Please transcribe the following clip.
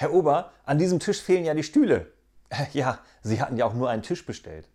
Herr Ober, an diesem Tisch fehlen ja die Stühle. Ja, Sie hatten ja auch nur einen Tisch bestellt.